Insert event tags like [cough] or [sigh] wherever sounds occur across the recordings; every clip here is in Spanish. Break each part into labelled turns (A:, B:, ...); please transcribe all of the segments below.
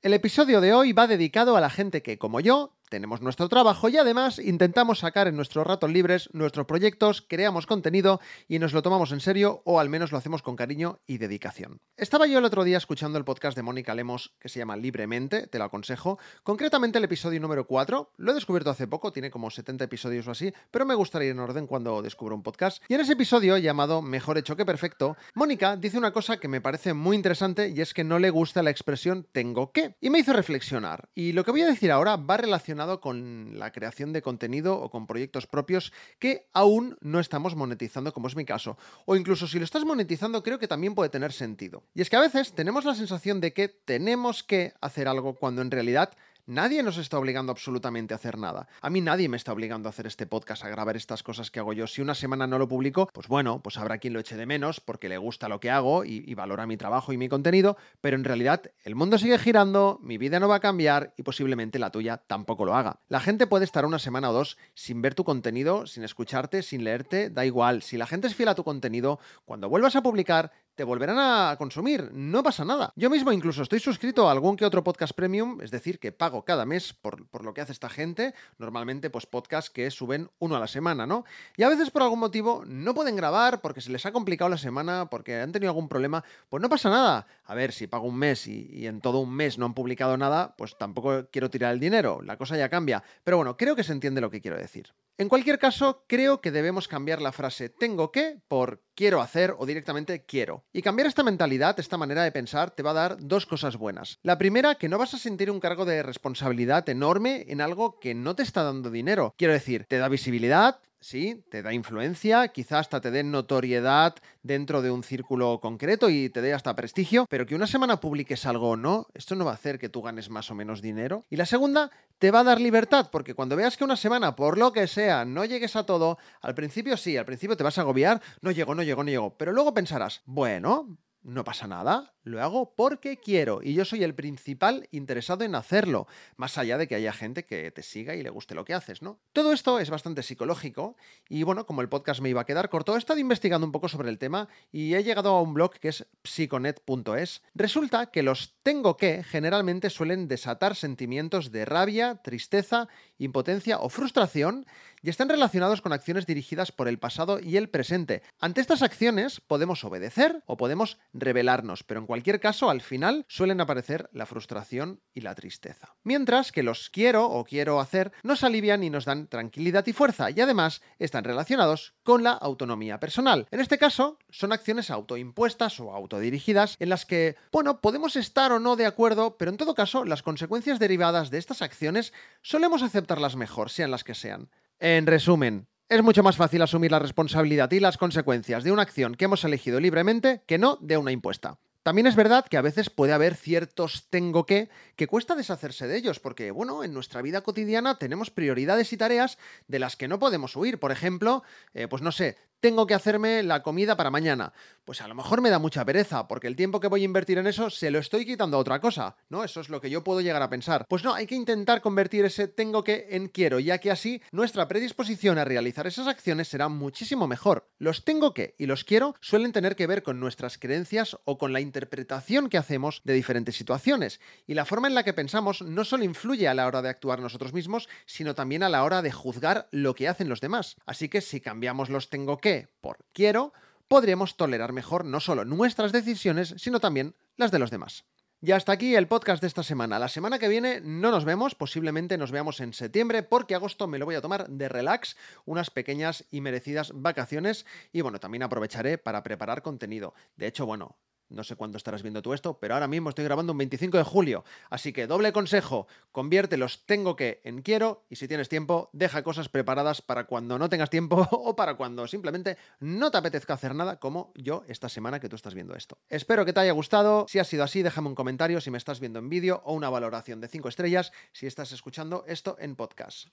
A: El episodio de hoy va dedicado a la gente que, como yo, tenemos nuestro trabajo y además intentamos sacar en nuestros ratos libres nuestros proyectos, creamos contenido y nos lo tomamos en serio o al menos lo hacemos con cariño y dedicación. Estaba yo el otro día escuchando el podcast de Mónica Lemos que se llama Libremente, te lo aconsejo, concretamente el episodio número 4, lo he descubierto hace poco, tiene como 70 episodios o así, pero me gustaría ir en orden cuando descubro un podcast. Y en ese episodio llamado Mejor hecho que perfecto, Mónica dice una cosa que me parece muy interesante y es que no le gusta la expresión tengo que. Y me hizo reflexionar. Y lo que voy a decir ahora va relacionado con la creación de contenido o con proyectos propios que aún no estamos monetizando, como es mi caso. O incluso si lo estás monetizando, creo que también puede tener sentido. Y es que a veces tenemos la sensación de que tenemos que hacer algo cuando en realidad Nadie nos está obligando absolutamente a hacer nada. A mí nadie me está obligando a hacer este podcast, a grabar estas cosas que hago yo. Si una semana no lo publico, pues bueno, pues habrá quien lo eche de menos porque le gusta lo que hago y, valora mi trabajo y mi contenido, pero en realidad el mundo sigue girando, mi vida no va a cambiar y posiblemente la tuya tampoco lo haga. La gente puede estar una semana o dos sin ver tu contenido, sin escucharte, sin leerte, da igual. Si la gente es fiel a tu contenido, cuando vuelvas a publicar, te volverán a consumir, no pasa nada. Yo mismo incluso estoy suscrito a algún que otro podcast premium, es decir, que pago cada mes por, lo que hace esta gente, normalmente pues podcasts que suben uno a la semana, ¿no? Y a veces por algún motivo no pueden grabar porque se les ha complicado la semana, porque han tenido algún problema, pues no pasa nada. A ver, si pago un mes y, y en todo un mes no han publicado nada, pues tampoco quiero tirar el dinero, la cosa ya cambia. Pero bueno, creo que se entiende lo que quiero decir. En cualquier caso, creo que debemos cambiar la frase tengo que por quiero hacer o directamente quiero. Y cambiar esta mentalidad, esta manera de pensar, te va a dar dos cosas buenas. La primera, que no vas a sentir un cargo de responsabilidad enorme en algo que no te está dando dinero. Quiero decir, te da visibilidad, sí, te da influencia, quizás hasta te dé notoriedad dentro de un círculo concreto y te dé hasta prestigio, pero que una semana publiques algo o no, esto no va a hacer que tú ganes más o menos dinero. Y la segunda, te va a dar libertad, porque cuando veas que una semana, por lo que sea, no llegues a todo, al principio sí, al principio te vas a agobiar, no llego, no llego, no llego, pero luego pensarás, bueno, no pasa nada, lo hago porque quiero y yo soy el principal interesado en hacerlo, más allá de que haya gente que te siga y le guste lo que haces, ¿no? Todo esto es bastante psicológico y bueno, como el podcast me iba a quedar corto, he estado investigando un poco sobre el tema y he llegado a un blog que es psiconet.es. Resulta que los tengo que generalmente suelen desatar sentimientos de rabia, tristeza, impotencia o frustración y están relacionados con acciones dirigidas por el pasado y el presente. Ante estas acciones podemos obedecer o podemos rebelarnos, pero en cualquier caso al final suelen aparecer la frustración y la tristeza. Mientras que los quiero o quiero hacer nos alivian y nos dan tranquilidad y fuerza y además están relacionados con la autonomía personal. En este caso son acciones autoimpuestas o autodirigidas en las que, bueno, podemos estar o no de acuerdo, pero en todo caso las consecuencias derivadas de estas acciones solemos aceptarlas mejor, sean las que sean. En resumen, es mucho más fácil asumir la responsabilidad y las consecuencias de una acción que hemos elegido libremente que no de una impuesta. También es verdad que a veces puede haber ciertos tengo que que cuesta deshacerse de ellos, porque, bueno, en nuestra vida cotidiana tenemos prioridades y tareas de las que no podemos huir. Por ejemplo, eh, pues no sé, tengo que hacerme la comida para mañana. Pues a lo mejor me da mucha pereza, porque el tiempo que voy a invertir en eso se lo estoy quitando a otra cosa, ¿no? Eso es lo que yo puedo llegar a pensar. Pues no, hay que intentar convertir ese tengo que en quiero, ya que así nuestra predisposición a realizar esas acciones será muchísimo mejor. Los tengo que y los quiero suelen tener que ver con nuestras creencias o con la interpretación que hacemos de diferentes situaciones, y la forma en la que pensamos no solo influye a la hora de actuar nosotros mismos, sino también a la hora de juzgar lo que hacen los demás. Así que si cambiamos los tengo que por quiero, podríamos tolerar mejor no solo nuestras decisiones, sino también las de los demás. Y hasta aquí el podcast de esta semana. La semana que viene no nos vemos, posiblemente nos veamos en septiembre, porque agosto me lo voy a tomar de relax, unas pequeñas y merecidas vacaciones, y bueno, también aprovecharé para preparar contenido. De hecho, bueno, No sé cuándo estarás viendo tú esto, pero ahora mismo estoy grabando un 25 de julio. Así que doble consejo, convierte los tengo que en quiero y si tienes tiempo, deja cosas preparadas para cuando no tengas tiempo [laughs] o para cuando simplemente no te apetezca hacer nada como yo esta semana que tú estás viendo esto. Espero que te haya gustado. Si ha sido así, déjame un comentario si me estás viendo en vídeo o una valoración de 5 estrellas si estás escuchando esto en podcast.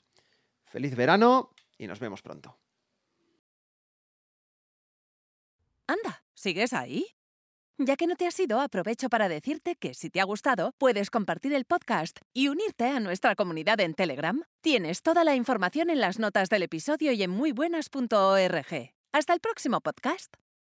A: Feliz verano y nos vemos pronto.
B: Anda, ¿sigues ahí? Ya que no te has ido, aprovecho para decirte que si te ha gustado, puedes compartir el podcast y unirte a nuestra comunidad en Telegram. Tienes toda la información en las notas del episodio y en muybuenas.org. Hasta el próximo podcast.